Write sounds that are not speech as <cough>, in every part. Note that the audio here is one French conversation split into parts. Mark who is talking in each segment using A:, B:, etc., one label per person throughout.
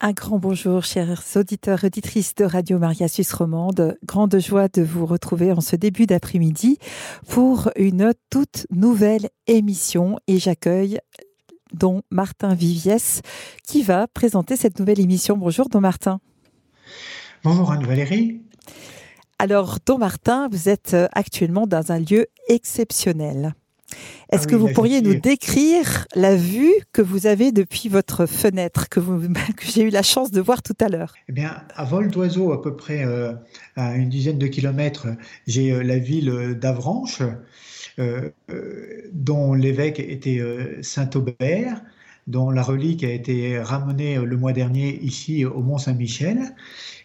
A: Un grand bonjour, chers auditeurs et auditrices de Radio Maria Suisse Romande. Grande joie de vous retrouver en ce début d'après-midi pour une toute nouvelle émission et j'accueille Don Martin Viviès qui va présenter cette nouvelle émission. Bonjour, Don Martin.
B: Bonjour, Anne-Valérie.
A: Alors, Don Martin, vous êtes actuellement dans un lieu exceptionnel. Est-ce ah que vous pourriez nous décrire la vue que vous avez depuis votre fenêtre, que, <laughs> j'ai eu la chance de voir tout à l'heure?
B: Eh bien, à vol d'oiseau, à peu près euh, à une dizaine de kilomètres, j'ai euh, la ville d'Avranches, euh, dont l'évêque était Saint-Aubert, dont la relique a été ramenée le mois dernier ici au Mont Saint-Michel.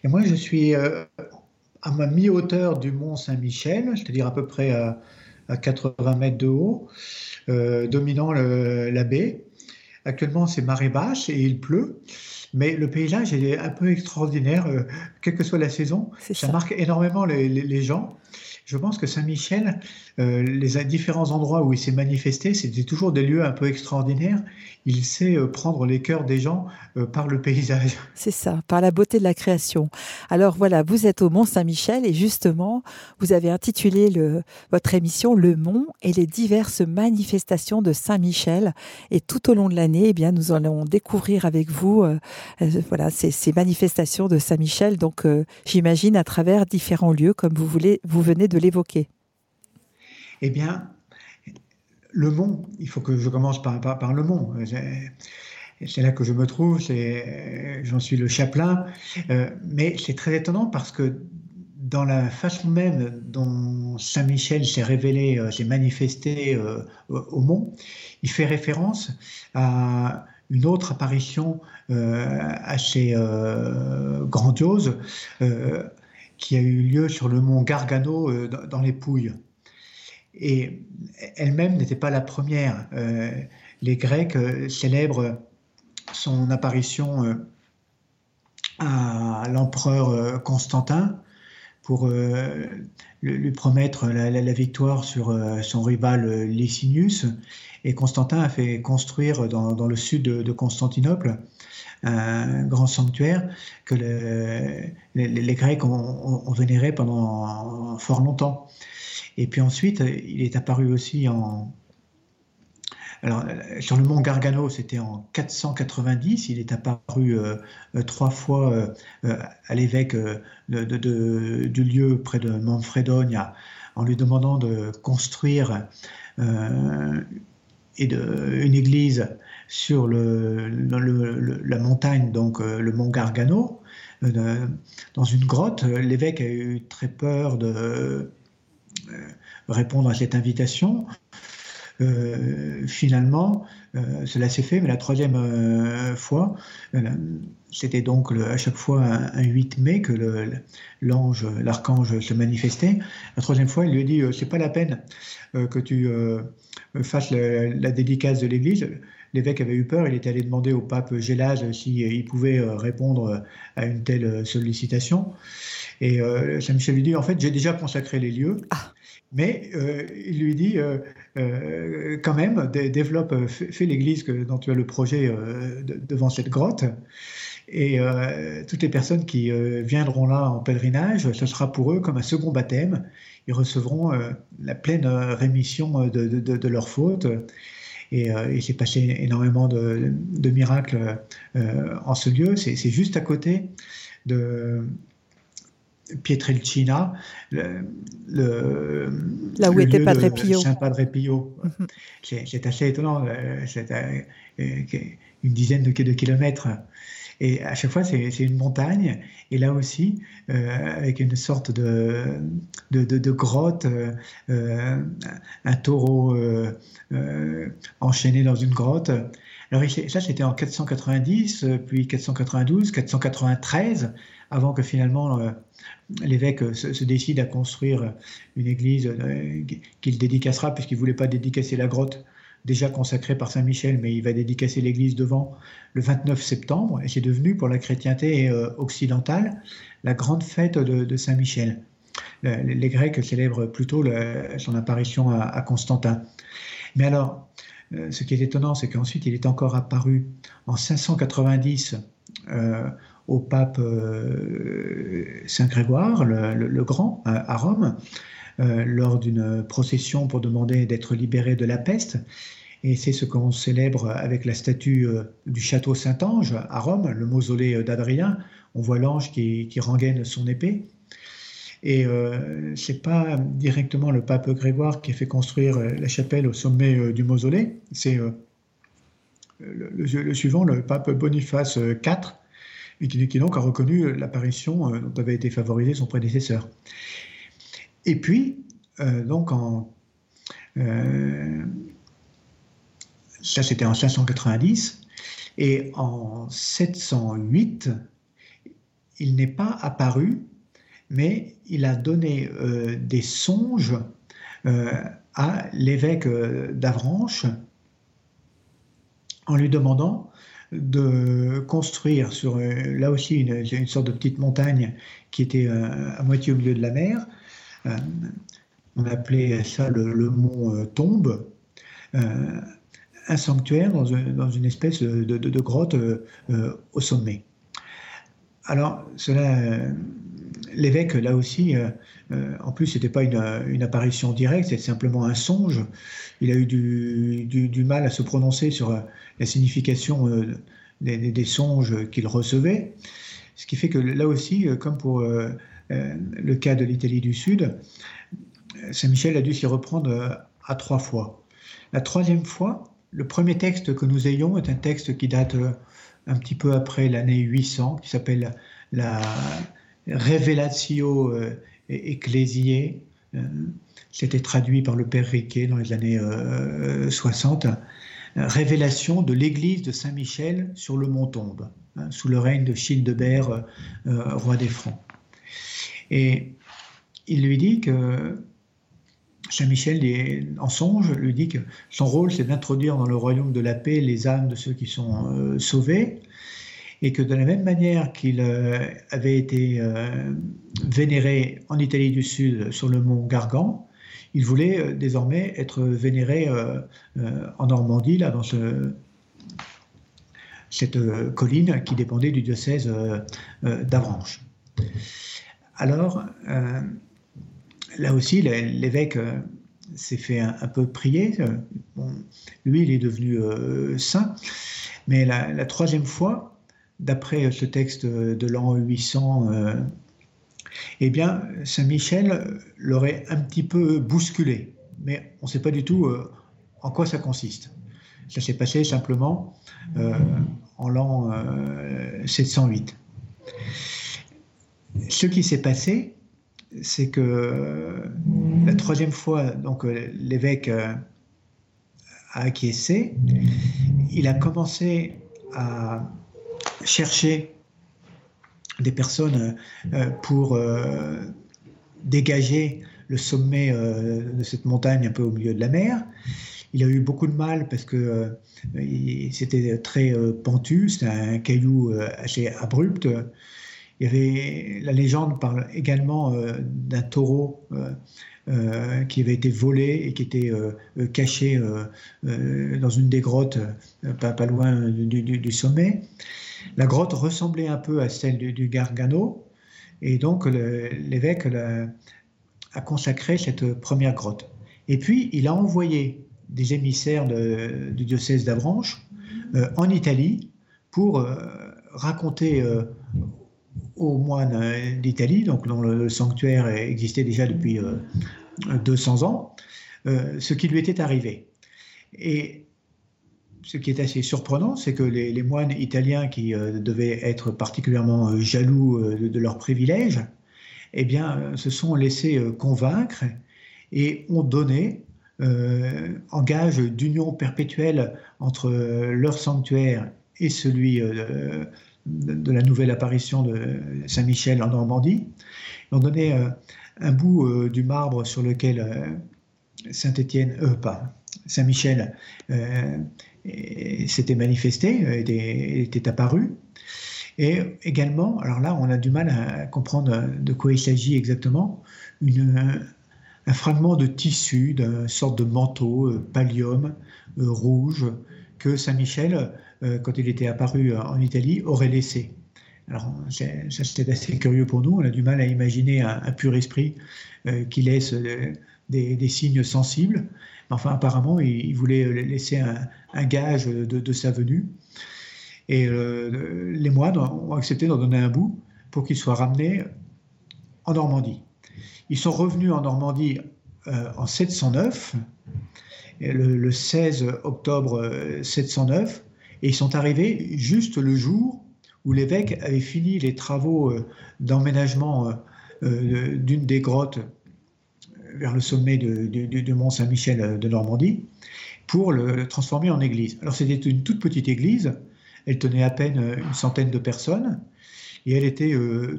B: Et moi, je suis à ma mi-hauteur du Mont Saint-Michel, c'est-à-dire à peu près à à 80 mètres de haut, euh, dominant la baie. Actuellement, c'est marée basse et il pleut. Mais le paysage est un peu extraordinaire, euh, quelle que soit la saison. Ça, marque énormément les gens. Je pense que Saint-Michel, euh, les différents endroits où il s'est manifesté, c'était toujours des lieux un peu extraordinaires. Il sait euh, prendre les cœurs des gens euh, par le paysage. <laughs>
A: C'est ça, par la beauté de la création. Alors voilà, vous êtes au Mont Saint-Michel et justement, vous avez intitulé votre émission Le Mont et les diverses manifestations de Saint-Michel. Et tout au long de l'année, eh bien, nous allons découvrir avec vous voilà, ces, ces, manifestations de Saint-Michel. Donc, j'imagine à travers différents lieux, comme vous, voulez, vous venez de l'évoquer
B: Eh bien, le mont, il faut que je commence par, le mont. C'est là que je me trouve, j'en suis le chaplain. Euh, mais c'est très étonnant parce que dans la façon même dont Saint Michel s'est révélé, euh, s'est manifesté euh, au mont, il fait référence à une autre apparition assez grandiose qui a eu lieu sur le mont Gargano euh, dans les Pouilles. Et elle-même n'était pas la première. Euh, les Grecs euh, célèbrent son apparition à l'empereur Constantin pour lui promettre la, victoire sur son rival Licinius. Et Constantin a fait construire dans, le sud de Constantinople un grand sanctuaire que les, Grecs ont, vénéré pendant fort longtemps. Et puis ensuite, il est apparu aussi en... Alors, sur le mont Gargano, c'était en 490. Il est apparu euh, euh, trois fois euh, à l'évêque du lieu près de Manfredogne en lui demandant de construire et de, une église sur le, la montagne, donc le mont Gargano, dans une grotte. L'évêque a eu très peur de répondre à cette invitation. finalement, cela s'est fait, mais la troisième fois, c'était donc à chaque fois un, 8 mai que l'ange, l'archange se manifestait. La troisième fois, il lui a dit c'est pas la peine que tu fasses la dédicace de l'Église l'évêque avait eu peur, il était allé demander au pape Gélase s'il euh, pouvait euh, répondre euh, à une telle sollicitation. Et Saint Michel lui dit, en fait, j'ai déjà consacré les lieux. Ah. Mais il lui dit quand même, développe, fais l'église dont tu as le projet devant cette grotte. Et toutes les personnes qui viendront là en pèlerinage, ce sera pour eux comme un second baptême. Ils recevront la pleine rémission de, de leurs fautes et euh, il s'est passé énormément de, miracles euh, en ce lieu. C'est juste à côté de Pietrelcina, le,
A: là où était Padre Pio.
B: Saint Padre Pio. Mhm. C'est assez étonnant, euh, c'est une dizaine de, de kilomètres et à chaque fois, c'est une montagne. Et là aussi, euh, avec une sorte de, de, grotte, euh, euh, un taureau enchaîné dans une grotte. Alors ça, c'était en 490, puis 492, 493, avant que finalement l'évêque se, décide à construire une église qu'il dédicacera, puisqu'il ne voulait pas dédicacer la grotte déjà consacré par Saint Michel, mais il va dédicacer l'église devant le 29 septembre, et c'est devenu pour la chrétienté euh, occidentale la grande fête de, Saint Michel. les Grecs célèbrent plutôt son apparition à, Constantin. Mais alors, euh, ce qui est étonnant, c'est qu'ensuite il est encore apparu en 590 au pape Saint Grégoire le, Grand à, Rome lors d'une procession pour demander d'être libéré de la peste. Et c'est ce qu'on célèbre avec la statue du château Saint-Ange à Rome, le mausolée d'Adrien. On voit l'ange qui, qui rengaine son épée. Et euh, c'est pas directement le pape Grégoire qui a fait construire euh, la chapelle au sommet euh, du mausolée, c'est euh, le, suivant, le pape Boniface IV, et qui, donc a reconnu l'apparition dont avait été favorisé son prédécesseur. Et puis, donc en ça c'était en 590, et en 708, il n'est pas apparu mais il a donné euh, des songes euh, à l'évêque euh, d'Avranches en lui demandant de construire sur, là aussi, une, sorte de petite montagne qui était à moitié au milieu de la mer. on appelait ça le, mont Tombe, un sanctuaire dans, une espèce de grotte au sommet. Alors, cela l'évêque, là aussi, euh, euh, en plus, ce n'était pas une, apparition directe, c'est simplement un songe. Il a eu du, mal à se prononcer sur euh, la signification des, songes qu'il recevait. Ce qui fait que là aussi, comme pour le cas de l'Italie du Sud, Saint-Michel a dû s'y reprendre à trois fois. La troisième fois, le premier texte que nous ayons est un texte qui date un petit peu après l'année 800, qui s'appelle la, Révélatio euh, Ecclesiae, euh, c'était traduit par le père Riquet dans les années 60, euh, révélation de l'église de Saint-Michel sur le mont Tombe, hein, sous le règne de Childebert, roi des Francs. Et il lui dit que Saint-Michel, en songe, lui dit que son rôle, c'est d'introduire dans le royaume de la paix les âmes de ceux qui sont sauvés, et que de la même manière qu'il euh, avait été euh, vénéré en Italie du Sud sur le mont Gargan, il voulait euh, désormais être vénéré en Normandie, là, dans cette colline qui dépendait du diocèse d'Avranches. Alors, là aussi, l'évêque s'est fait un, peu prier. lui, il est devenu saint. Mais la, troisième fois, d'après ce texte de l'an 800, euh, eh bien, Saint-Michel l'aurait un petit peu bousculé. Mais on ne sait pas du tout euh, en quoi ça consiste. Ça s'est passé simplement euh, en l'an 708. Ce qui s'est passé, c'est que la troisième fois, donc l'évêque a acquiescé, il a commencé à chercher des personnes euh, pour euh, dégager le sommet euh, de cette montagne un peu au milieu de la mer. Il a eu beaucoup de mal parce que c'était très pentu, c'était un caillou assez abrupt. Il y avait, la légende parle également d'un taureau qui avait été volé et qui était caché dans une des grottes pas, loin du sommet. La grotte ressemblait un peu à celle du, Gargano, et donc l'évêque a consacré cette première grotte. Et puis, il a envoyé des émissaires du diocèse d'Avranches euh, en Italie pour euh, raconter euh, aux moines d'Italie, dont le, sanctuaire existait déjà depuis 200 ans, ce qui lui était arrivé. Et ce qui est assez surprenant, c'est que les, moines italiens qui euh, devaient être particulièrement euh, jaloux euh, de, leurs privilèges, eh bien, se sont laissés convaincre et ont donné en gage d'union perpétuelle entre leur sanctuaire et celui de, la nouvelle apparition de Saint-Michel en Normandie. Ils ont donné un bout du marbre sur lequel Saint-Étienne, pas Saint-Michel s'était manifesté, euh, était, était apparu. Et également, alors là, on a du mal à comprendre de quoi il s'agit exactement, un fragment de tissu, d'une sorte de manteau, euh, pallium, euh, rouge, que Saint-Michel, quand il était apparu en Italie, aurait laissé. Alors, ça, c'était assez curieux pour nous. On a du mal à imaginer un, pur esprit qui laisse des, signes sensibles. Enfin, apparemment, il, voulait laisser un, gage de, sa venue. Et les moines ont accepté d'en donner un bout pour qu'il soit ramené en Normandie. Ils sont revenus en Normandie euh, en 709, le, 16 octobre 709, euh, et ils sont arrivés juste le jour où l'évêque avait fini les travaux euh, d'emménagement d'une des grottes vers le sommet du Mont Saint-Michel de Normandie pour le transformer en église. Alors c'était une toute petite église, elle tenait à peine une centaine de personnes, et elle était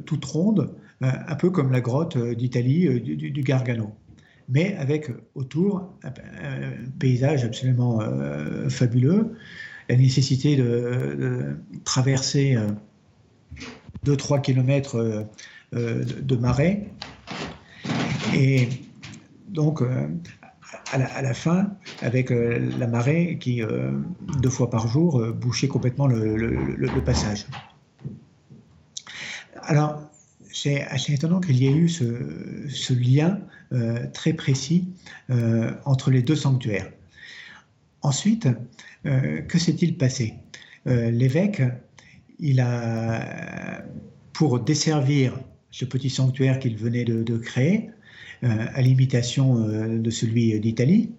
B: toute ronde, euh, un peu comme la grotte euh, d'Italie euh, du, Gargano, mais avec autour un, paysage absolument fabuleux, la nécessité de, traverser 2-3 km de, marais. Et donc, à la, fin, avec la marée qui, deux fois par jour, bouchait complètement le, passage. Alors, c'est assez étonnant qu'il y ait eu ce, lien euh, très précis euh, entre les deux sanctuaires. Ensuite, euh, que s'est-il passé? L'évêque, il a, pour desservir ce petit sanctuaire qu'il venait de, créer, à l'imitation de celui d'Italie,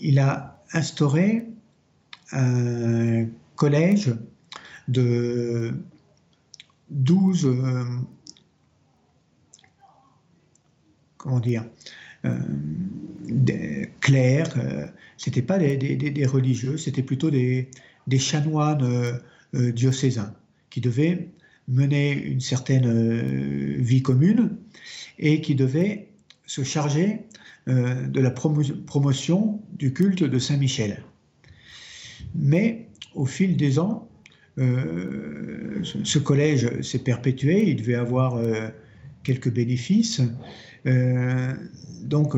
B: il a instauré un collège de 12 euh, comment dire euh, des clercs, euh, c'était pas des, religieux, c'était plutôt des, chanoines diocésains qui devaient mener une certaine vie commune et qui devaient se charger de la promotion du culte de Saint-Michel. Mais au fil des ans, euh, ce collège s'est perpétué, il devait avoir euh, quelques bénéfices. Euh, donc,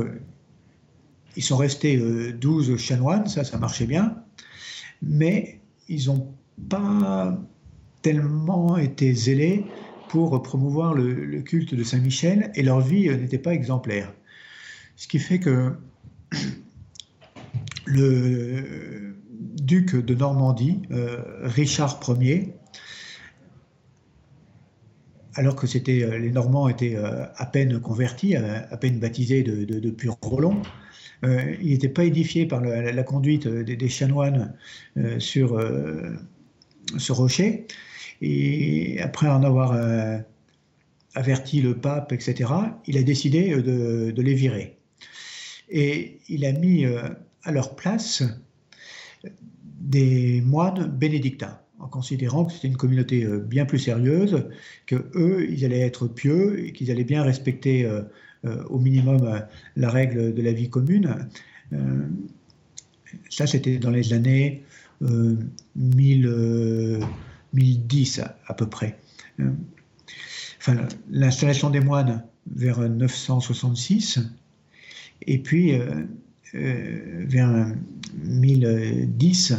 B: ils sont restés 12 chanoines, ça, ça marchait bien, mais ils n'ont pas tellement été zélés pour promouvoir le, culte de Saint-Michel et leur vie n'était pas exemplaire. Ce qui fait que <clears throat> le, duc de Normandie, euh, Richard Ier, alors que euh, les Normands étaient euh, à peine convertis, à, peine baptisés de, de, pur Roland, il n'était pas édifié par la, conduite des, chanoines sur ce rocher. Et après en avoir averti le pape, etc., il a décidé de, de, les virer. Et il a mis à leur place des moines bénédictins, en considérant que c'était une communauté euh, bien plus sérieuse, que eux, ils allaient être pieux et qu'ils allaient bien respecter euh, euh, au minimum la règle de la vie commune. ça, c'était dans les années 1010 à, peu près. L'installation des moines vers 966, et puis vers 1010,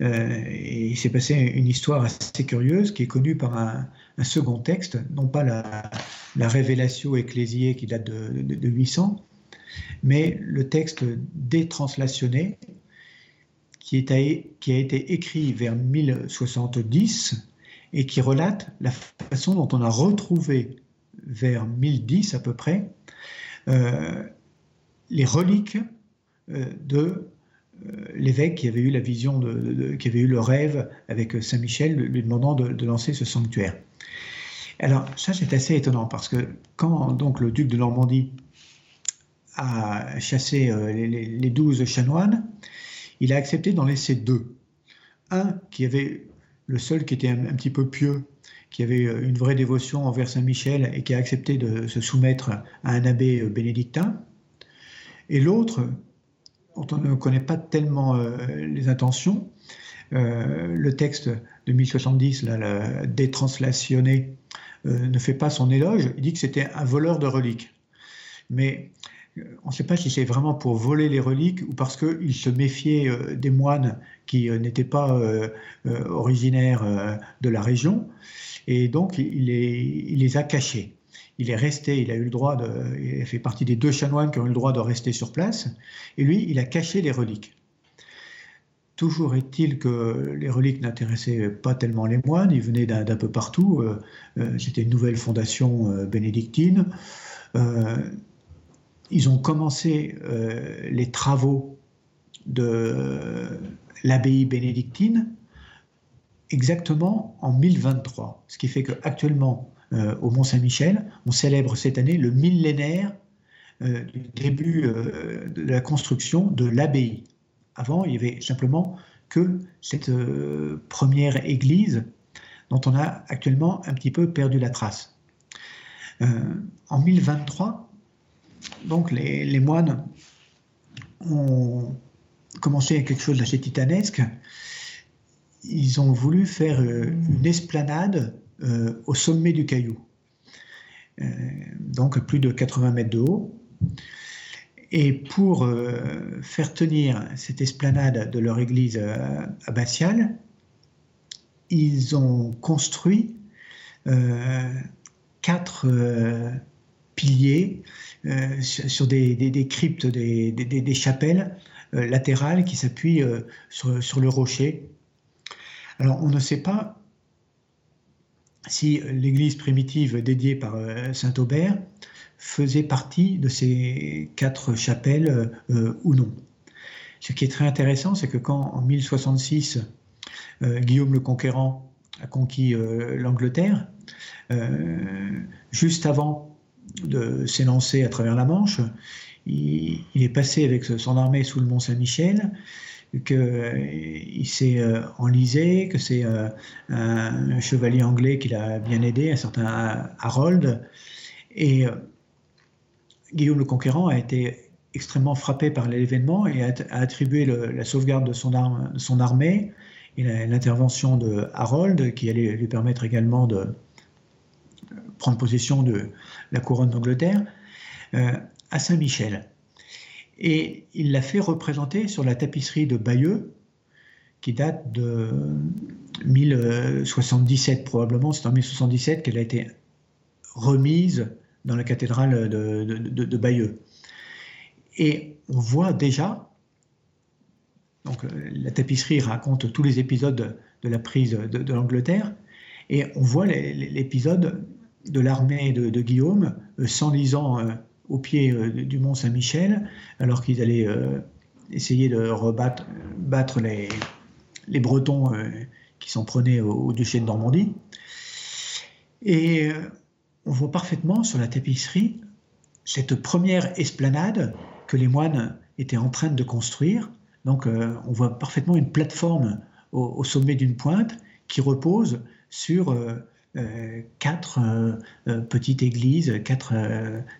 B: euh, il s'est passé une histoire assez curieuse qui est connue par un, second texte, non pas la, la révélation ecclésiée qui date de, 800, mais le texte détranslationné qui, a été écrit vers 1070 et qui relate la façon dont on a retrouvé vers 1010 à peu près euh, les reliques euh, de euh, l'évêque qui avait eu la vision, qui avait eu le rêve avec Saint Michel lui demandant de, lancer ce sanctuaire. Alors ça c'est assez étonnant parce que quand donc le duc de Normandie a chassé euh, les douze chanoines, il a accepté d'en laisser deux. Un qui avait le seul qui était un, petit peu pieux, qui avait euh, une vraie dévotion envers Saint Michel et qui a accepté de se soumettre à un abbé bénédictin, et l'autre dont on ne connaît pas tellement euh, les intentions. Euh, le texte de 1070, là, la détranslationné, euh, ne fait pas son éloge. Il dit que c'était un voleur de reliques. Mais on ne sait pas si c'est vraiment pour voler les reliques ou parce qu'il se méfiait euh, des moines qui euh, n'étaient pas euh, originaires de la région. Et donc, il les, a cachés. Il est resté, il a eu le droit de, il fait partie des deux chanoines qui ont eu le droit de rester sur place. Et lui, il a caché les reliques. Toujours est-il que les reliques n'intéressaient pas tellement les moines, ils venaient d'un peu partout. C'était une nouvelle fondation bénédictine ils ont commencé euh, les travaux de l'abbaye bénédictine exactement en 1023. Ce qui fait qu'actuellement, euh, au Mont-Saint-Michel, on célèbre cette année le millénaire euh, du début de la construction de l'abbaye. Avant, il y avait simplement que cette première église dont on a actuellement un petit peu perdu la trace. en 1023, donc les, moines ont commencé quelque chose d'assez titanesque. Ils ont voulu faire euh, une esplanade euh, au sommet du caillou, euh, donc plus de 80 mètres de haut. Et pour faire tenir cette esplanade de leur église abbatiale, ils ont construit quatre piliers euh, sur des, cryptes, des, chapelles euh, latérales qui s'appuient euh, sur, le rocher. Alors on ne sait pas si l'église primitive dédiée par saint Aubert faisait partie de ces quatre chapelles ou non. Ce qui est très intéressant, c'est que quand en 1066, Guillaume le Conquérant a conquis l'Angleterre, juste avant de s'élancer à travers la Manche. Il, est passé avec son armée sous le Mont Saint-Michel, qu'il s'est euh, enlisé, que c'est euh, un chevalier anglais qui l'a bien aidé, un certain Harold. Et euh, Guillaume le Conquérant a été extrêmement frappé par l'événement et a, attribué la sauvegarde de son, armée et l'intervention de Harold, qui allait lui permettre également de, prendre possession de la couronne d'Angleterre, euh, à Saint-Michel. Et il l'a fait représenter sur la tapisserie de Bayeux, qui date de 1077 probablement, c'est en 1077 qu'elle a été remise dans la cathédrale de, Bayeux. Et on voit déjà, donc la tapisserie raconte tous les épisodes de, la prise de, l'Angleterre, et on voit l'épisode de l'armée de, Guillaume euh, s'enlisant euh, au pied euh, du mont Saint-Michel, alors qu'ils allaient essayer de rebattre battre les, les Bretons qui s'en prenaient au, duché de Normandie. Et on voit parfaitement sur la tapisserie cette première esplanade que les moines étaient en train de construire. Donc on voit parfaitement une plateforme au, sommet d'une pointe qui repose sur euh, quatre euh, euh, petites églises, quatre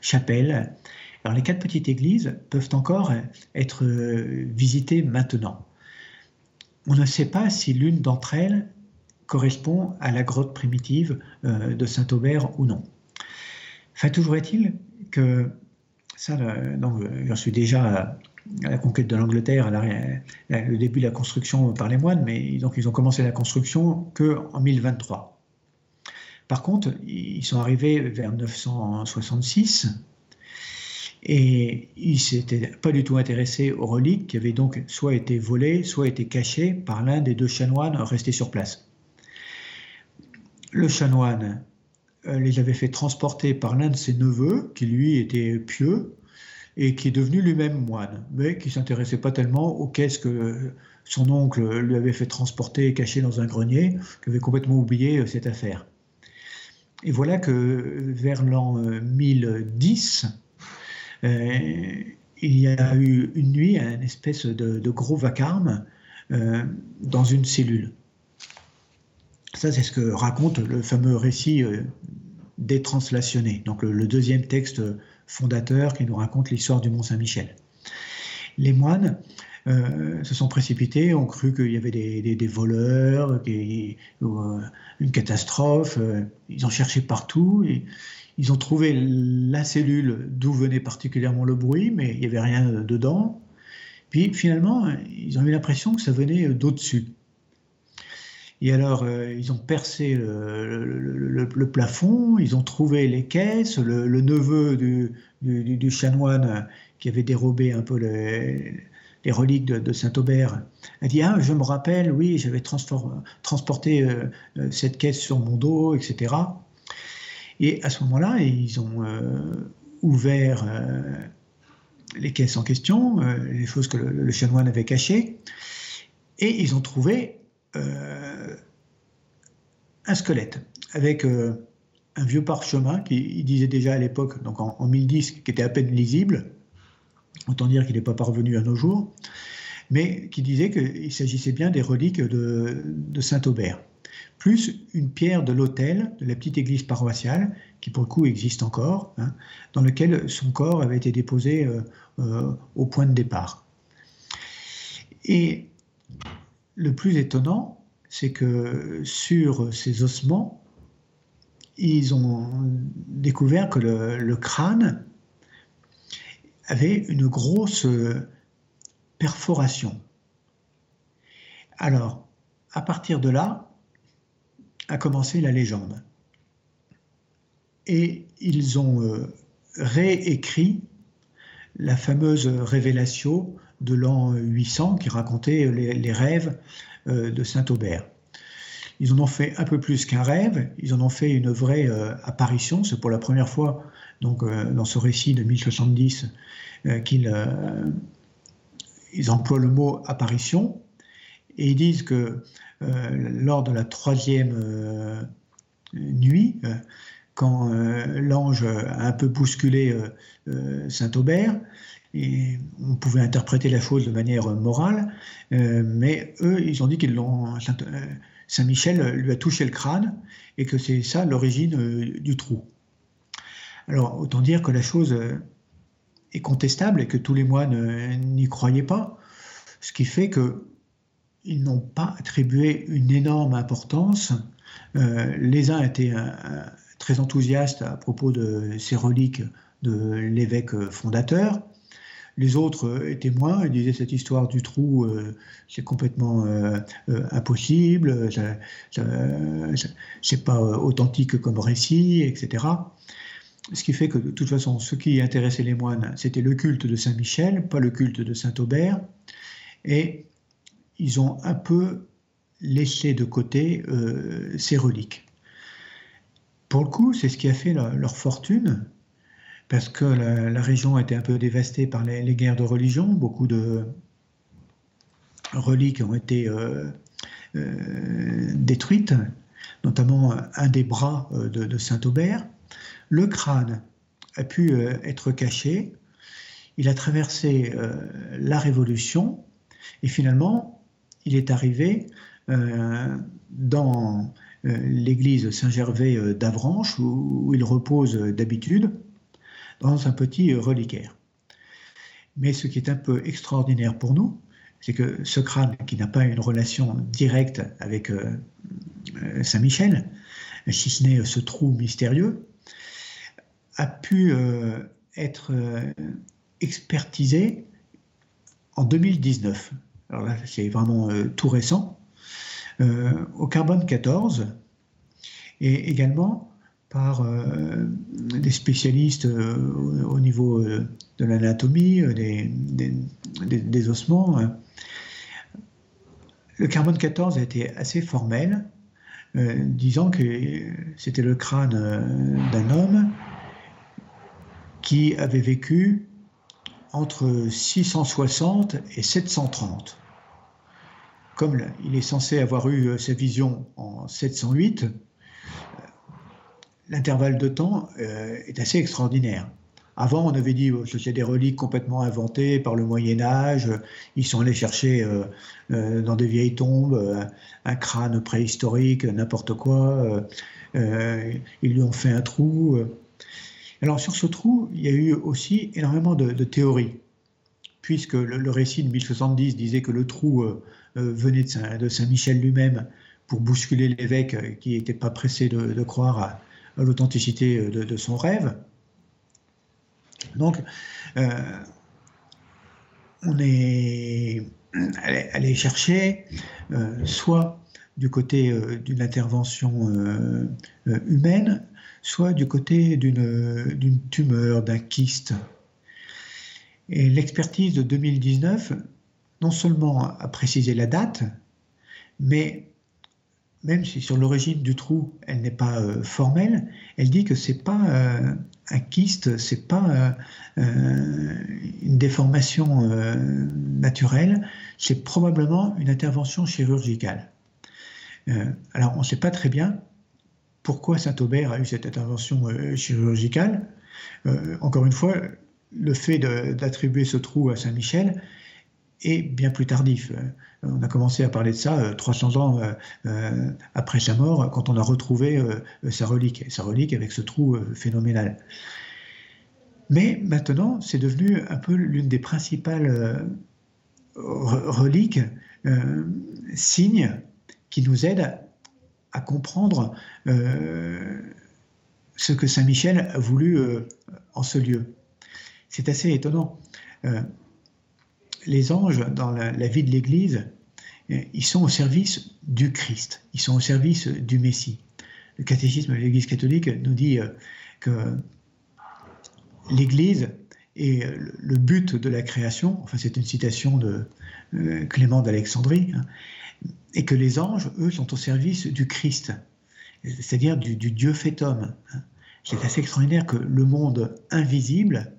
B: chapelles. Alors les quatre petites églises peuvent encore être visitées maintenant. On ne sait pas si l'une d'entre elles correspond à la grotte primitive de Saint-Aubert ou non. Enfin, toujours est-il que ça, donc, j'en suis déjà à la conquête de l'Angleterre, le début de la construction par les moines, mais donc ils ont commencé la construction que en 1023. Par contre, ils sont arrivés vers 966 et ils s'étaient pas du tout intéressés aux reliques qui avaient donc soit été volées, soit été cachées par l'un des deux chanoines restés sur place. Le chanoine les avait fait transporter par l'un de ses neveux, qui lui était pieux, et qui est devenu lui-même moine, mais qui s'intéressait pas tellement aux caisses que son oncle lui avait fait transporter et cacher dans un grenier, qui avait complètement oublié euh, cette affaire. Et voilà que vers l'an 1010, euh, euh, il y a eu une nuit un espèce de, gros vacarme euh, dans une cellule. Ça, c'est ce que raconte le fameux récit détranslationné, donc le, deuxième texte fondateur qui nous raconte l'histoire du Mont Saint-Michel. Les moines se sont précipités, ont cru qu'il y avait des, voleurs, une catastrophe. ils ont cherché partout. Ils ont trouvé la cellule d'où venait particulièrement le bruit, mais il n'y avait rien dedans. Puis finalement, ils ont eu l'impression que ça venait d'au-dessus. Et alors, euh, ils ont percé le, plafond, ils ont trouvé les caisses, le, neveu du, chanoine qui avait dérobé un peu les, reliques de, Saint-Aubert a dit Ah, je me rappelle, oui, j'avais transporté euh, euh, cette caisse sur mon dos, etc. Et à ce moment-là, ils ont ouvert les caisses en question, les choses que le, chanoine avait cachées, et ils ont trouvé un squelette avec un vieux parchemin qui disait déjà à l'époque, donc en, 1010, qui était à peine lisible, autant dire qu'il n'est pas parvenu à nos jours, mais qui disait qu'il s'agissait bien des reliques de Saint-Aubert plus une pierre de l'autel de la petite église paroissiale, qui pour le coup existe encore, hein, dans lequel son corps avait été déposé euh, euh, au point de départ. Et le plus étonnant, c'est que sur ces ossements, ils ont découvert que le crâne avait une grosse perforation. Alors, à partir de là, a commencé la légende. Et ils ont euh, réécrit la fameuse révélation de l'an 800 qui racontait les, rêves euh, de Saint-Aubert. Ils en ont fait un peu plus qu'un rêve, ils en ont fait une vraie euh, apparition. C'est pour la première fois donc, dans ce récit de 1070 qu'ils ils emploient le mot apparition. Et ils disent que euh, lors de la troisième euh, nuit, euh, quand l'ange a un peu bousculé Saint-Aubert, on pouvait interpréter la chose de manière morale, mais eux, ils ont dit qu'ils l'ont. Saint-Michel lui a touché le crâne et que c'est ça l'origine du trou. Alors, autant dire que la chose est contestable et que tous les moines n'y croyaient pas, ce qui fait que ils n'ont pas attribué une énorme importance. Euh, les uns étaient euh, très enthousiastes à propos de ces reliques de l'évêque fondateur. Les autres étaient moins, ils disaient cette histoire du trou, euh, c'est complètement impossible, c'est pas authentique comme récit, etc. Ce qui fait que de toute façon, ce qui intéressait les moines, c'était le culte de Saint Michel, pas le culte de Saint Aubert. Et ils ont un peu laissé de côté euh, ces reliques. Pour le coup, c'est ce qui a fait leur fortune, parce que la, région était un peu dévastée par les, guerres de religion. Beaucoup de reliques ont été euh, euh, détruites, notamment un des bras de, Saint-Aubert. Le crâne a pu être caché. Il a traversé la Révolution et finalement, il est arrivé euh, dans euh, l'église Saint-Gervais euh, d'Avranches, où, il repose d'habitude, dans un petit reliquaire. Mais ce qui est un peu extraordinaire pour nous, c'est que ce crâne, qui n'a pas une relation directe avec Saint-Michel, si ce n'est ce trou mystérieux, a pu être expertisé en 2019 alors là c'est vraiment euh, tout récent, euh, au carbone 14, et également par euh, des spécialistes au niveau de l'anatomie, des, ossements. Le carbone 14 a été assez formel, disant que c'était le crâne d'un homme qui avait vécu entre 660 et 730. Comme il est censé avoir eu euh, sa vision en 708, euh, l'intervalle de temps euh, est assez extraordinaire. Avant, on avait dit que c'était des reliques complètement inventées par le Moyen Âge. Ils sont allés chercher dans des vieilles tombes un crâne préhistorique, n'importe quoi. ils lui ont fait un trou. Alors sur ce trou, il y a eu aussi énormément de, théories, puisque le, récit de 1070 disait que le trou venait de Saint-Michel lui-même pour bousculer l'évêque qui n'était pas pressé de, croire à, l'authenticité de, son rêve. Donc, on est allé chercher soit du côté d'une intervention humaine, soit du côté d'une tumeur, d'un kyste. Et l'expertise de 2019, non seulement a précisé la date, mais même si sur l'origine du trou, elle n'est pas euh, formelle, elle dit que c'est pas euh, un kyste, c'est pas euh, une déformation naturelle, c'est probablement une intervention chirurgicale. alors on ne sait pas très bien pourquoi Saint-Aubert a eu cette intervention chirurgicale. Encore une fois, le fait d'attribuer ce trou à Saint-Michel est bien plus tardif. Euh, on a commencé à parler de ça 300 ans après sa mort, quand on a retrouvé sa relique, sa relique avec ce trou phénoménal. Mais maintenant, c'est devenu un peu l'une des principales reliques, signes qui nous aident à comprendre euh, ce que Saint Michel a voulu euh, en ce lieu. C'est assez étonnant. Euh, les anges, dans la, vie de l'Église, ils sont au service du Christ, ils sont au service du Messie. Le catéchisme de l'Église catholique nous dit que l'Église est le but de la création, enfin c'est une citation de Clément d'Alexandrie, hein, et que les anges, eux, sont au service du Christ, c'est-à-dire du, Dieu fait homme. C'est assez extraordinaire que le monde invisible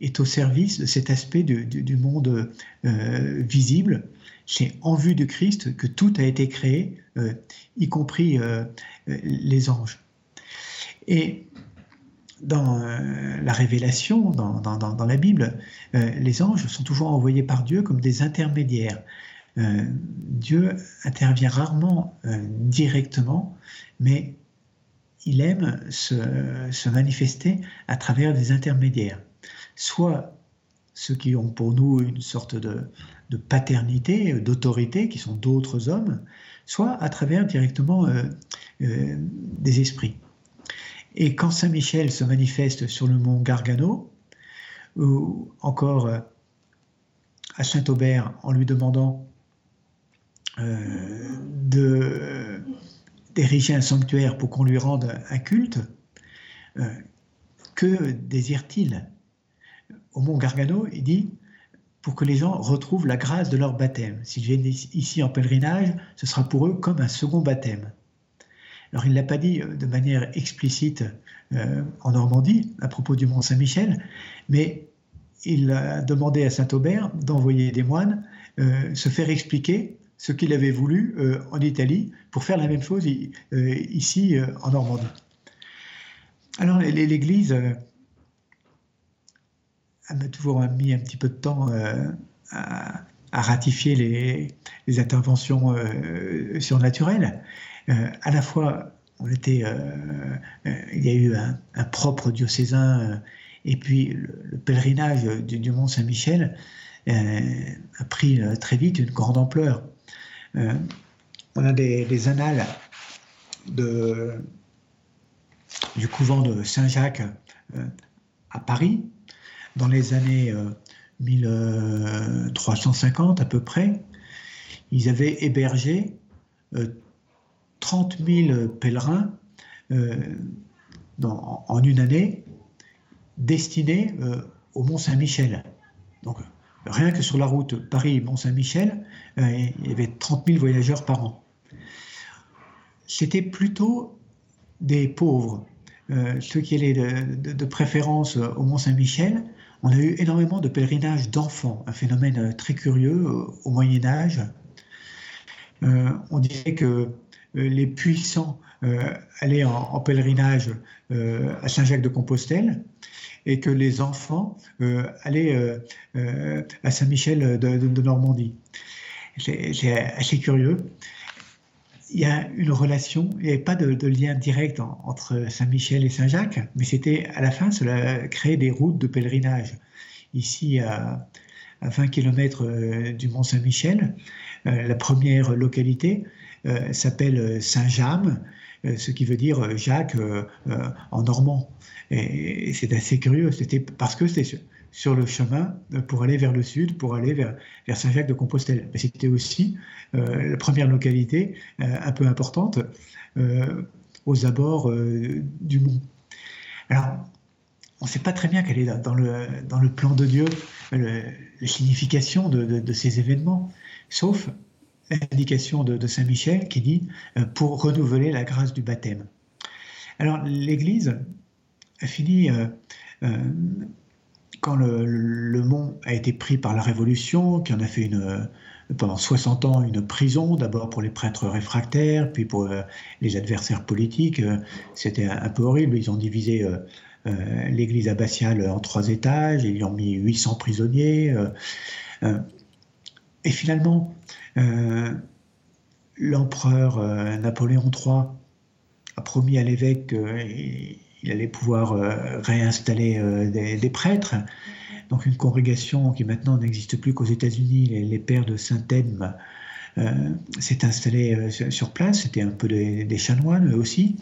B: est au service de cet aspect du, monde euh, visible. C'est en vue du Christ que tout a été créé, euh, y compris euh, les anges. Et dans la révélation, dans, la Bible, les anges sont toujours envoyés par Dieu comme des intermédiaires. Dieu intervient rarement directement, mais il aime se, manifester à travers des intermédiaires. Soit ceux qui ont pour nous une sorte de, paternité, d'autorité, qui sont d'autres hommes, soit à travers directement euh, des esprits. Et quand Saint Michel se manifeste sur le mont Gargano, ou encore à Saint-Aubert en lui demandant euh, de, d'ériger un sanctuaire pour qu'on lui rende un culte, euh, que désire-t-il? Au mont Gargano, il dit pour que les gens retrouvent la grâce de leur baptême. S'ils viennent ici en pèlerinage, ce sera pour eux comme un second baptême. Alors il ne l'a pas dit euh, de manière explicite en Normandie à propos du mont Saint-Michel, mais il a demandé à Saint-Aubert d'envoyer des moines se faire expliquer ce qu'il avait voulu euh, en Italie pour faire la même chose euh, ici euh, en Normandie. Alors l'Église a toujours mis un petit peu de temps à, ratifier les, interventions surnaturelles. à la fois, on était, il y a eu un, propre diocésain et puis le, pèlerinage du Mont Saint-Michel a pris très vite une grande ampleur. Euh, on a des, annales du couvent de Saint-Jacques euh, à Paris dans les années 1350 euh, à peu près. Ils avaient hébergé 30 000 pèlerins en une année destinés au Mont Saint-Michel. Donc rien que sur la route Paris-Mont-Saint-Michel, euh, il y avait 30 000 voyageurs par an. C'était plutôt des pauvres, euh, ceux qui allaient de, préférence au Mont-Saint-Michel. On a eu énormément de pèlerinages d'enfants, un phénomène très curieux euh, au Moyen Âge. on disait que les puissants allaient en pèlerinage à Saint-Jacques-de-Compostelle et que les enfants euh, allaient euh, euh, à Saint-Michel de, Normandie. C'est assez curieux. Il y a une relation, il n'y avait pas de, lien direct entre Saint-Michel et Saint-Jacques, mais c'était à la fin, cela créait des routes de pèlerinage. Ici, à, à 20 km du Mont Saint-Michel. la première localité s'appelle Saint-James, ce qui veut dire Jacques en normand. Et, c'est assez curieux, c'était parce que c'était sur le chemin pour aller vers le sud, pour aller vers, Saint-Jacques-de-Compostelle. C'était aussi la première localité un peu importante aux abords du mont. Alors, on ne sait pas très bien quelle est dans le, dans le plan de Dieu la signification de, ces événements, sauf l'indication de, Saint Michel qui dit euh, pour renouveler la grâce du baptême. Alors l'Église a fini, euh, euh, quand le, mont a été pris par la Révolution, qui en a fait pendant 60 ans une prison, d'abord pour les prêtres réfractaires, puis pour les adversaires politiques, c'était un, peu horrible, ils ont divisé euh, l'église abbatiale en trois étages, ils y ont mis 800 prisonniers. Euh, euh, et finalement, l'empereur Napoléon III a promis à l'évêque allait pouvoir réinstaller des, prêtres. Donc une congrégation qui maintenant n'existe plus qu'aux États-Unis, les, pères de Saint-Edme, s'est installée sur place. C'était un peu des, chanoines eux aussi.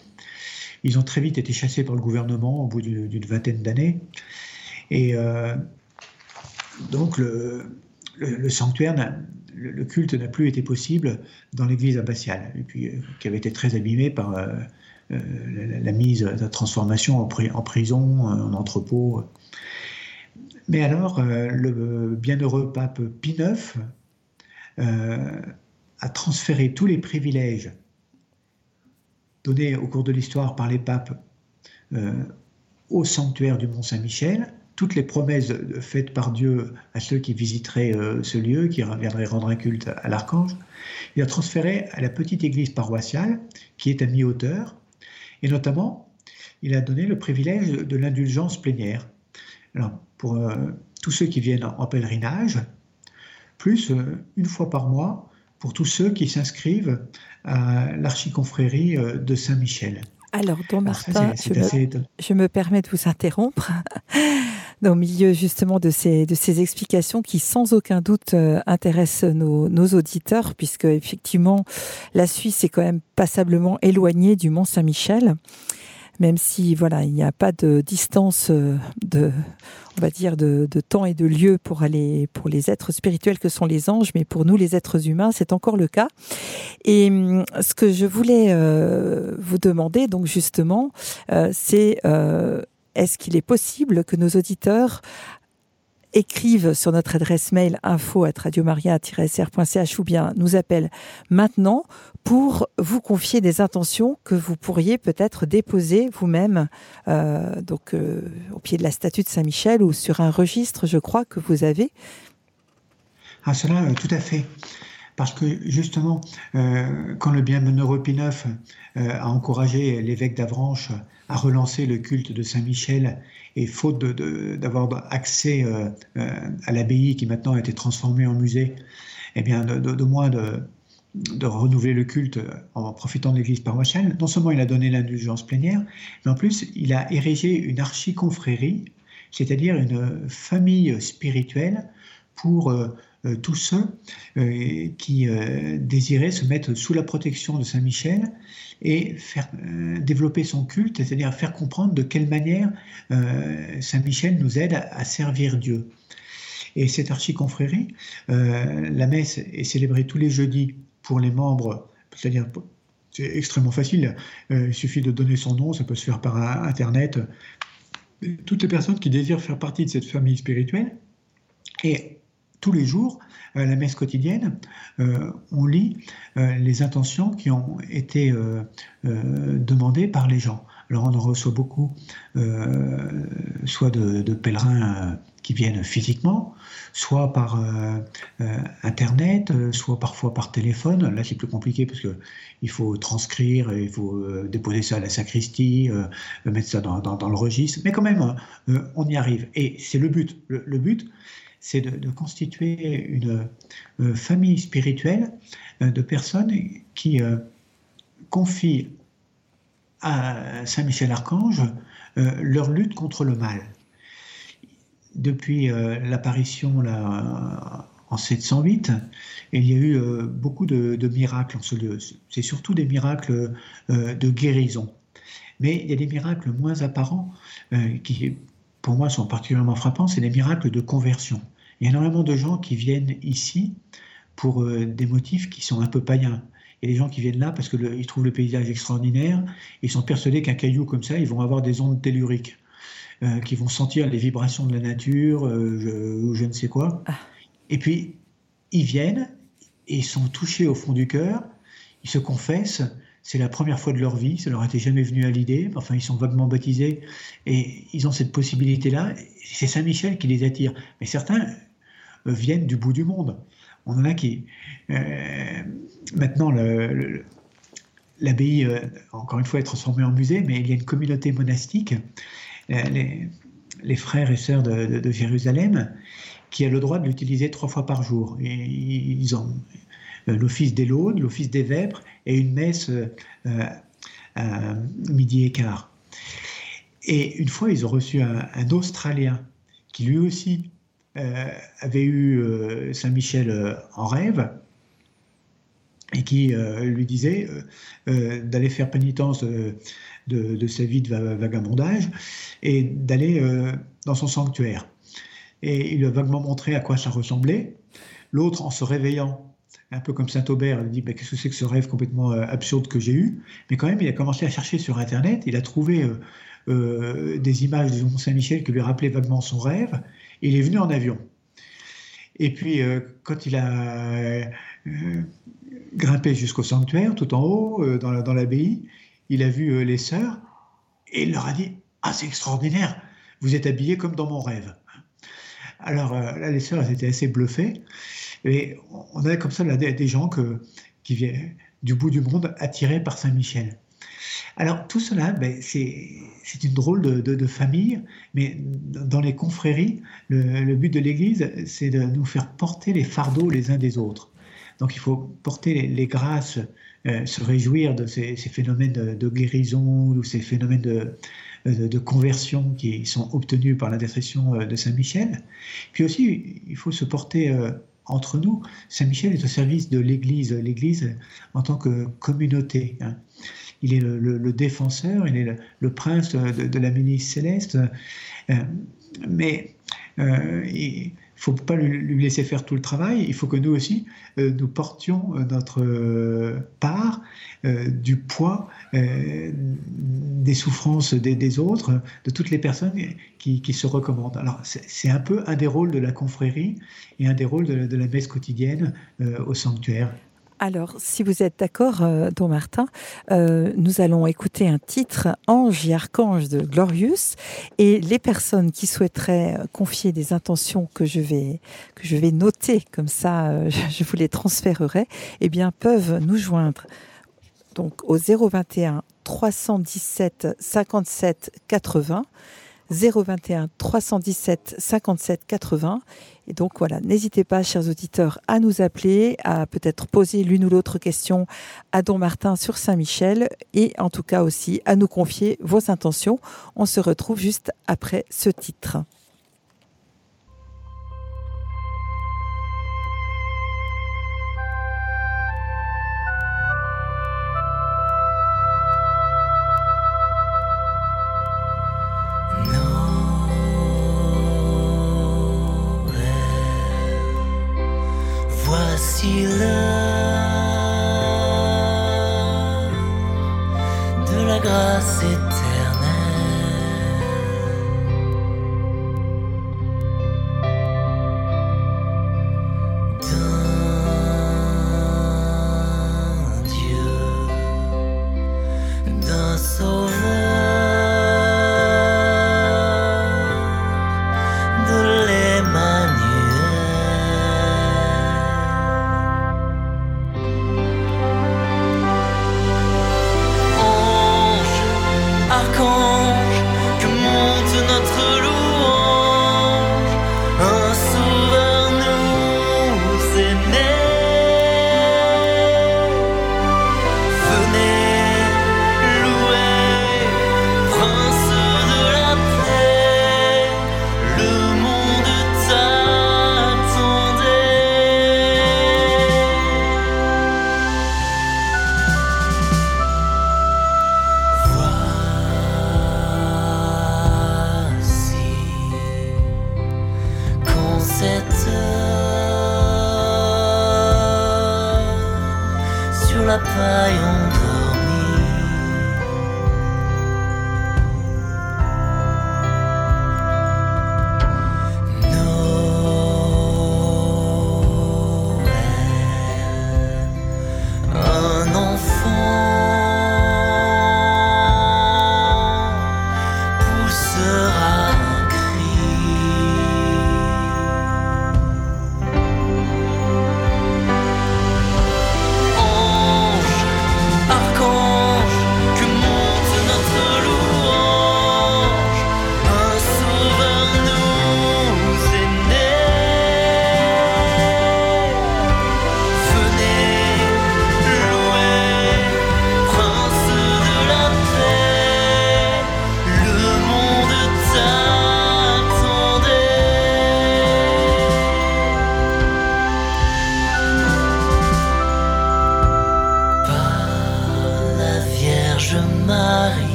B: Ils ont très vite été chassés par le gouvernement au bout d'une vingtaine d'années. Et euh, donc le, sanctuaire, le, culte n'a plus été possible dans l'église abbatiale, euh, qui avait été très abîmée par euh, la, mise, la transformation en, en, prison, en entrepôt. Mais alors, le bienheureux pape Pie IX a transféré tous les privilèges donné au cours de l'histoire par les papes euh, au sanctuaire du Mont Saint-Michel, toutes les promesses faites par Dieu à ceux qui visiteraient euh, ce lieu, qui viendraient rendre un culte à l'archange, il a transféré à la petite église paroissiale, qui est à mi-hauteur, et notamment, il a donné le privilège de l'indulgence plénière. Alors, pour euh, tous ceux qui viennent en pèlerinage, plus une fois par mois, pour tous ceux qui s'inscrivent à l'archiconfrérie euh, de Saint-Michel.
A: Alors, Don Martin, je, me, permets de vous interrompre au milieu justement de ces, de ces explications qui, sans aucun doute, euh, intéressent nos, nos, auditeurs, puisque effectivement, la Suisse est quand même passablement éloignée du Mont Saint-Michel même si voilà, il n'y a pas de distance euh, de, on va dire, de, temps et de lieu pour aller pour les êtres spirituels que sont les anges, mais pour nous les êtres humains, c'est encore le cas. Et hum, ce que je voulais euh, vous demander, donc justement, c'est est-ce qu'il est possible que nos auditeurs écrivent sur notre adresse mail info at radiomaria-sr.ch ou bien nous appellent maintenant pour vous confier des intentions que vous pourriez peut-être déposer vous-même euh, euh, au pied de la statue de Saint-Michel ou sur un registre, je crois, que vous avez.
B: Ah, cela, euh, tout à fait. Parce que justement, quand le bienheureux Pie IX a encouragé l'évêque d'Avranches à relancer le culte de Saint-Michel et faute d'avoir accès euh, euh, à l'abbaye qui maintenant a été transformée en musée, eh bien de, moins de, renouveler le culte en profitant de l'église paroissiale, non seulement il a donné l'indulgence plénière, mais en plus il a érigé une archiconfrérie, c'est-à-dire une famille spirituelle pour euh, tous ceux qui désiraient se mettre sous la protection de Saint Michel et faire euh, développer son culte, c'est-à-dire faire comprendre de quelle manière euh, Saint Michel nous aide à, servir Dieu. Et cette archiconfrérie, euh, la messe est célébrée tous les jeudis pour les membres, c'est-à-dire c'est extrêmement facile, il suffit de donner son nom, ça peut se faire par Internet. Toutes les personnes qui désirent faire partie de cette famille spirituelle, et tous les jours, à la messe quotidienne, euh, on lit euh, les intentions qui ont été euh, demandées par les gens. Alors on en reçoit beaucoup, soit de, pèlerins qui viennent physiquement, soit par Internet, soit parfois par téléphone. Là, c'est plus compliqué parce qu'il faut transcrire, il faut déposer ça à la sacristie, mettre ça dans, le registre. Mais quand même, on y arrive. Et c'est le but. le but, c'est de, constituer une euh, famille spirituelle euh, de personnes qui euh, confient à Saint Michel Archange leur lutte contre le mal. Depuis l'apparition en 708, il y a eu beaucoup de, miracles en ce lieu. C'est surtout des miracles de guérison. Mais il y a des miracles moins apparents qui, pour moi, sont particulièrement frappants. C'est des miracles de conversion. Il y a énormément de gens qui viennent ici pour des motifs qui sont un peu païens. Il y a des gens qui viennent là parce qu'ils trouvent le paysage extraordinaire. Ils sont persuadés qu'un caillou comme ça, ils vont avoir des ondes telluriques, euh, qui vont sentir les vibrations de la nature, euh, ou je, ne sais quoi. Ah. Et puis, ils viennent et ils sont touchés au fond du cœur. Ils se confessent. C'est la première fois de leur vie. Ça leur était jamais venu à l'idée. Enfin, ils sont vaguement baptisés et ils ont cette possibilité-là. C'est Saint-Michel qui les attire. Mais certains euh, viennent du bout du monde on en a qui. Euh, maintenant, l'abbaye, euh, encore une fois, est transformée en musée, mais il y a une communauté monastique, euh, les, frères et sœurs de, Jérusalem, qui a le droit de l'utiliser trois fois par jour. Et ils ont l'office des laudes, l'office des vêpres et une messe à midi et quart. Et une fois, ils ont reçu un Australien qui lui aussi euh, avait eu euh, Saint-Michel euh, en rêve et qui lui disait d'aller faire pénitence de, sa vie de vagabondage et d'aller dans son sanctuaire. Et il lui a vaguement montré à quoi ça ressemblait. L'autre, en se réveillant, un peu comme Saint-Aubert, il dit bah, Qu'est-ce que c'est que ce rêve complètement absurde que j'ai eu? Mais quand même, il a commencé à chercher sur Internet, il a trouvé des images de Mont-Saint-Michel qui lui rappelaient vaguement son rêve, il est venu en avion. Et puis, euh, quand il a euh, grimpé jusqu'au sanctuaire, tout en haut, euh, dans l'abbaye, il a vu les sœurs et il leur a dit Ah, c'est extraordinaire, vous êtes habillés comme dans mon rêve. Alors là, les sœurs elles étaient assez bluffées. Et on a comme ça des, gens qui viennent du bout du monde attirés par Saint-Michel. Alors tout cela, ben, c'est une drôle de, famille, mais dans les confréries, le, but de l'Église, c'est de nous faire porter les fardeaux les uns des autres. Donc il faut porter les, grâces, euh, se réjouir de ces, phénomènes de, guérison ou ces phénomènes de, conversion qui sont obtenus par l'intercession euh, de Saint Michel. Puis aussi, il faut se porter euh, entre nous. Saint Michel est au service de l'Église, l'Église en tant que communauté. Hein il est le, défenseur, il est le, prince de, la ministre céleste. Euh, mais euh, ne faut pas lui, laisser faire tout le travail, il faut que nous aussi, euh, nous portions notre part du poids des souffrances des, autres, de toutes les personnes qui, se recommandent. Alors c'est un peu un des rôles de la confrérie et un des rôles de la messe quotidienne au sanctuaire.
A: Alors, si vous êtes d'accord, euh, Don Martin, euh, nous allons écouter un titre Ange et Archange de Glorious, et les personnes qui souhaiteraient confier des intentions que je vais que je vais noter comme ça, euh, <laughs> je vous les transférerai, eh bien peuvent nous joindre. Donc au 021 317 57 80 021 317 57 80. Et donc voilà, n'hésitez pas, chers auditeurs, à nous appeler, à peut-être poser l'une ou l'autre question à Don Martin sur Saint-Michel et en tout cas aussi à nous confier vos intentions. On se retrouve juste après ce titre.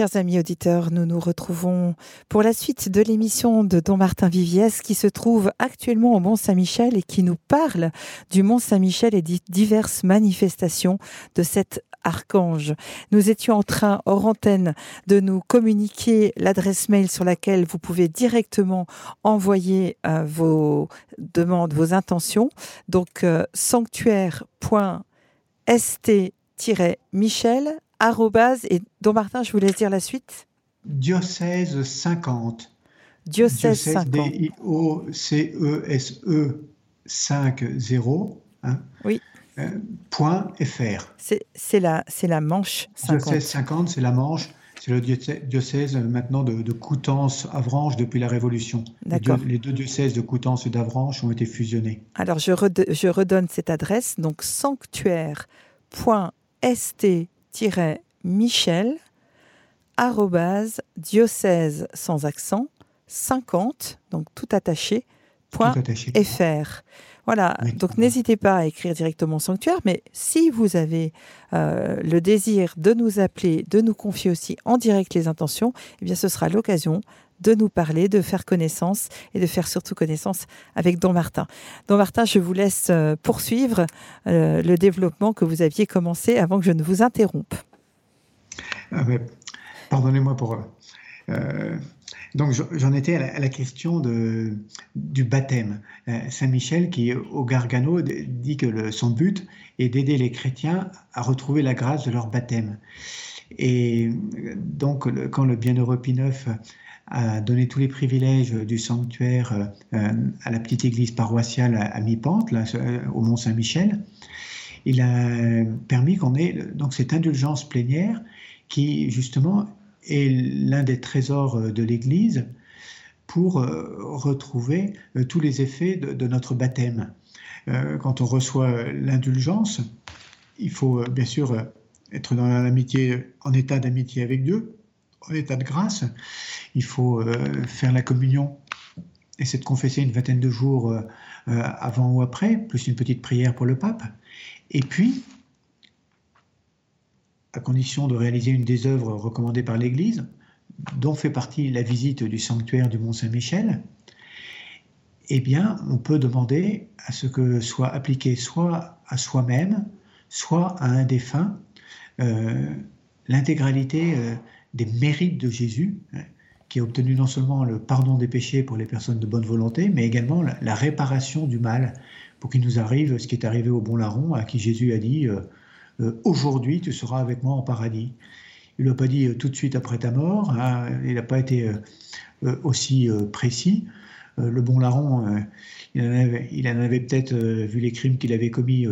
A: Chers amis auditeurs, nous nous retrouvons pour la suite de l'émission de Don Martin Viviès qui se trouve actuellement au Mont Saint-Michel et qui nous parle du Mont Saint-Michel et diverses manifestations de cet archange. Nous étions en train, hors antenne, de nous communiquer l'adresse mail sur laquelle vous pouvez directement envoyer euh, vos demandes, vos intentions. Donc, euh, sanctuaire.st-michel et Don Martin, je vous laisse dire la suite.
B: Diocèse 50.
A: Diocèse, 50.
B: D-I-O-C-E-S-E 50. Hein,
A: oui.
B: Euh, point .fr.
A: C'est la, la Manche 50.
B: Diocèse 50, c'est la Manche. C'est le diocèse maintenant de, de Coutances-Avranches depuis la Révolution. Les, deux diocèses de Coutances et d'Avranches ont été fusionnés.
A: Alors je, je redonne cette adresse, donc sanctuaire.st michel diocèse sans accent 50 donc tout attaché point fr. Voilà, donc n'hésitez pas à écrire directement sanctuaire, mais si vous avez euh, le désir de nous appeler, de nous confier aussi en direct les intentions, eh bien ce sera l'occasion de nous parler, de faire connaissance et de faire surtout connaissance avec Don Martin. Don Martin, je vous laisse euh, poursuivre euh, le développement que vous aviez commencé avant que je ne vous interrompe.
B: Ah pardonnez-moi pour. Euh, donc j'en étais à la, question de, du baptême. Saint Michel, qui au Gargano dit que son but est d'aider les chrétiens à retrouver la grâce de leur baptême. Et donc quand le bienheureux Pie IX a donné tous les privilèges du sanctuaire euh, à la petite église paroissiale à mi-pente, euh, au Mont Saint-Michel. Il a permis qu'on ait donc cette indulgence plénière qui justement est l'un des trésors de l'Église pour euh, retrouver tous les effets de, notre baptême. Quand on reçoit l'indulgence, il faut bien sûr être dans l'amitié, en état d'amitié avec Dieu, en état de grâce. Il faut euh, faire la communion et c'est confesser une vingtaine de jours euh, euh, avant ou après, plus une petite prière pour le pape. Et puis, à condition de réaliser une des œuvres recommandées par l'Église, dont fait partie la visite du sanctuaire du Mont Saint-Michel, eh bien, on peut demander à ce que soit appliqué soit à soi-même, soit à un défunt, l'intégralité des mérites de Jésus, hein, qui a obtenu non seulement le pardon des péchés pour les personnes de bonne volonté, mais également la, réparation du mal, pour qu'il nous arrive ce qui est arrivé au bon larron, à qui Jésus a dit euh, euh, Aujourd'hui, tu seras avec moi en paradis. Il ne l'a pas dit euh, tout de suite après ta mort, hein, il n'a pas été aussi précis. le bon larron, il en avait, avait peut-être vu les crimes qu'il avait commis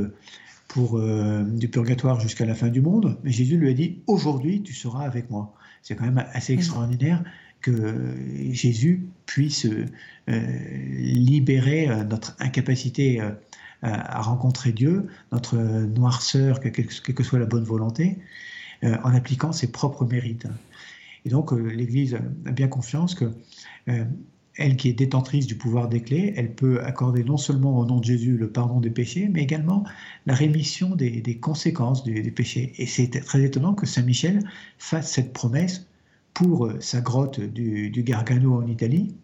B: pour du purgatoire jusqu'à la fin du monde, mais Jésus lui a dit Aujourd'hui, tu seras avec moi. C'est quand même assez mm. extraordinaire que Jésus puisse euh, libérer euh, notre incapacité euh, à rencontrer Dieu, notre noirceur, quelle que soit la bonne volonté, en appliquant ses propres mérites. Et donc l'Église a bien confiance que elle qui est détentrice du pouvoir des clés, elle peut accorder non seulement au nom de Jésus le pardon des péchés, mais également la rémission des, conséquences des, péchés. Et c'est très étonnant que Saint Michel fasse cette promesse pour sa grotte du, Gargano en Italie,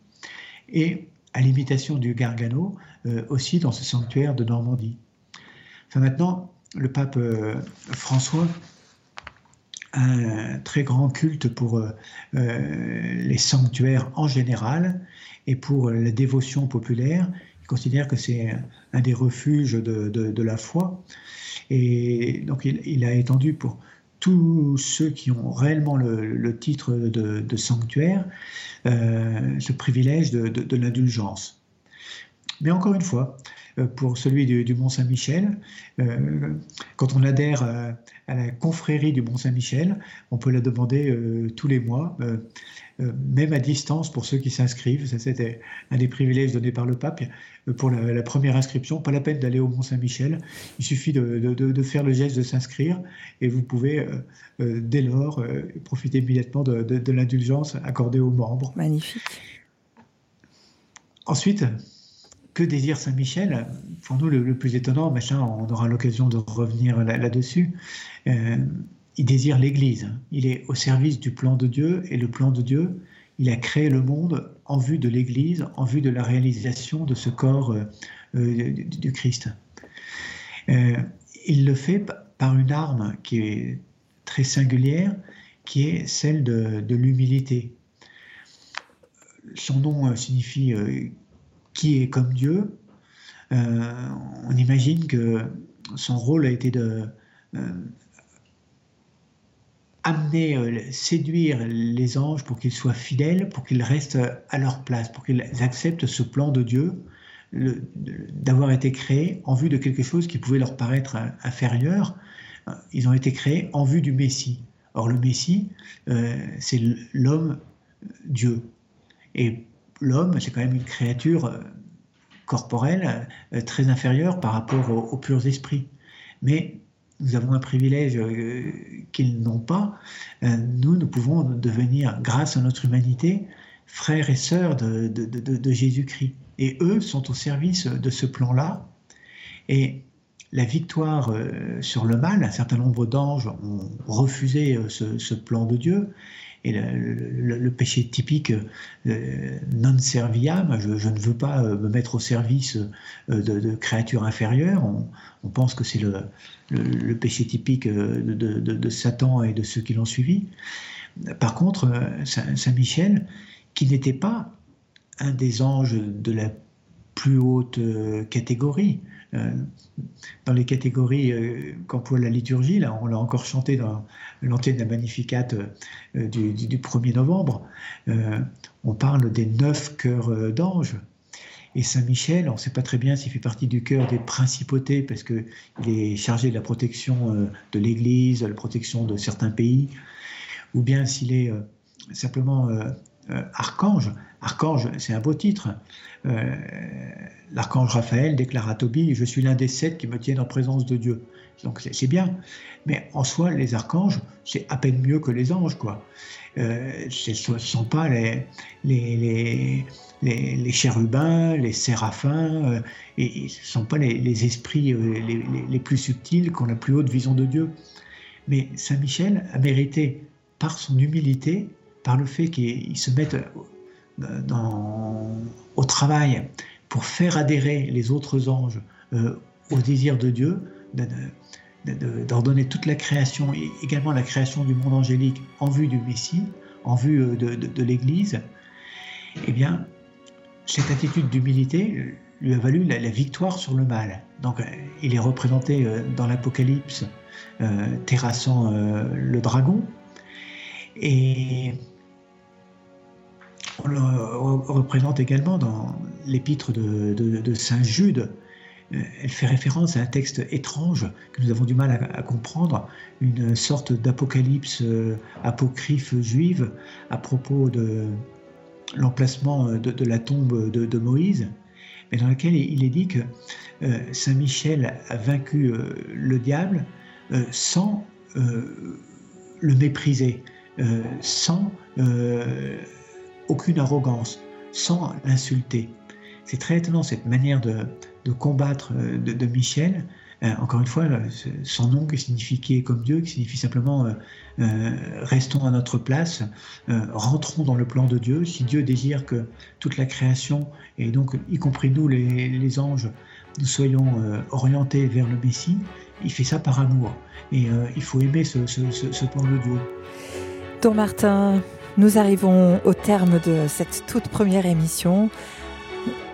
B: et à l'imitation du Gargano euh, aussi dans ce sanctuaire de Normandie. Enfin maintenant, le pape euh, François un très grand culte pour euh, les sanctuaires en général et pour la dévotion populaire. Il considère que c'est un des refuges de, la foi. Et donc il, a étendu pour tous ceux qui ont réellement le, titre de, sanctuaire euh, ce privilège de, l'indulgence. Mais encore une fois, euh, pour celui du, Mont Saint-Michel, euh, quand on adhère à, la confrérie du Mont Saint-Michel, on peut la demander tous les mois. Euh, même à distance pour ceux qui s'inscrivent. Ça, c'était un des privilèges donnés par le pape. Euh, pour la, première inscription, pas la peine d'aller au Mont-Saint-Michel. Il suffit de, faire le geste de s'inscrire et vous pouvez, euh, dès lors, profiter immédiatement de, l'indulgence accordée aux membres.
A: Magnifique.
B: Ensuite, que désire Saint-Michel Pour nous, le, plus étonnant, on aura l'occasion de revenir là-dessus il désire l'Église. Il est au service du plan de Dieu et le plan de Dieu, il a créé le monde en vue de l'Église, en vue de la réalisation de ce corps euh, euh, du Christ. Euh, il le fait par une arme qui est très singulière, qui est celle de, l'humilité. Son nom signifie qui est comme Dieu. on imagine que son rôle a été de amener, euh, séduire les anges pour qu'ils soient fidèles, pour qu'ils restent à leur place, pour qu'ils acceptent ce plan de Dieu d'avoir été créés en vue de quelque chose qui pouvait leur paraître inférieur. Ils ont été créés en vue du Messie. Or, le Messie, euh, c'est l'homme Dieu. Et l'homme, c'est quand même une créature euh, corporelle très inférieure par rapport aux purs esprits. Mais nous avons un privilège euh, qu'ils n'ont pas. Euh, nous, nous pouvons devenir, grâce à notre humanité, frères et sœurs de, Jésus-Christ. Et eux sont au service de ce plan-là. Et la victoire euh, sur le mal, un certain nombre d'anges ont refusé ce, plan de Dieu, et le, péché typique euh, non serviam, je, ne veux pas euh, me mettre au service euh, de, créatures inférieures, on, pense que c'est le, péché typique de, Satan et de ceux qui l'ont suivi. Par contre, Saint Michel, qui n'était pas un des anges de la plus haute catégorie, dans les catégories euh, qu'emploie la liturgie. Là, on l'a encore chanté dans l'antenne de Magnificat euh, du, 1er novembre. on parle des neuf cœurs d'anges. Et Saint Michel, on ne sait pas très bien s'il fait partie du cœur des principautés, parce qu'il est chargé de la protection de l'Église, de la protection de certains pays, ou bien s'il est simplement archange. Archange, c'est un beau titre. Euh, l'archange Raphaël déclare à Tobie Je suis l'un des sept qui me tiennent en présence de Dieu. Donc c'est bien. Mais en soi, les archanges, c'est à peine mieux que les anges, quoi. Euh, ce ne sont pas les, les, les, chérubins, les séraphins, euh, et, ce ne sont pas les, esprits les, plus subtils qui ont la plus haute vision de Dieu. Mais Saint Michel a mérité, par son humilité, par le fait qu'il se mette au travail pour faire adhérer les autres anges euh, au désir de Dieu, d'ordonner toute la création et également la création du monde angélique en vue du Messie, en vue euh, de, l'Église, eh bien, cette attitude d'humilité lui a valu la, victoire sur le mal. Donc, euh, il est représenté dans l'Apocalypse terrassant le dragon. Et on le représente également dans l'épître de, Saint Jude. Euh, elle fait référence à un texte étrange que nous avons du mal à, comprendre, une sorte d'apocalypse euh, apocryphe juive à propos de l'emplacement de, la tombe de, Moïse, mais dans laquelle il est dit que euh, Saint Michel a vaincu le diable sans le mépriser. sans aucune arrogance, sans l'insulter. C'est très étonnant cette manière de, combattre de, Michel. encore une fois, son nom qui signifiait comme Dieu, qui signifie simplement restons à notre place, rentrons dans le plan de Dieu. Si Dieu désire que toute la création, et donc y compris nous les anges, nous soyons euh, orientés vers le Messie, il fait ça par amour. Et euh, il faut aimer ce, ce, plan de Dieu.
A: Don Martin, nous arrivons au terme de cette toute première émission.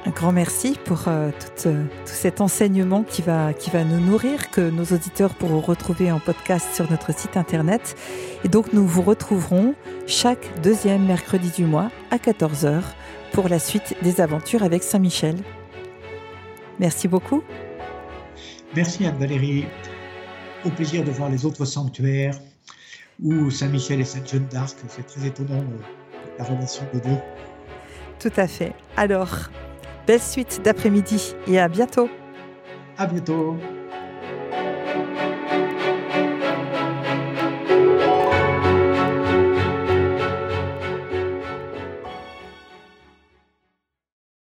A: Un grand merci pour euh, tout, tout, cet enseignement qui va, qui va nous nourrir, que nos auditeurs pourront retrouver en podcast sur notre site internet. Et donc nous vous retrouverons chaque deuxième mercredi du mois à 14h pour la suite des aventures avec Saint-Michel. Merci beaucoup.
B: Merci Anne-Valérie. Au plaisir de voir les autres sanctuaires où Saint-Michel et Sainte-Jeanne d'Arc. C'est très étonnant euh, la relation de deux.
A: Tout à fait. Alors, belle suite d'après-midi et à bientôt.
B: À bientôt.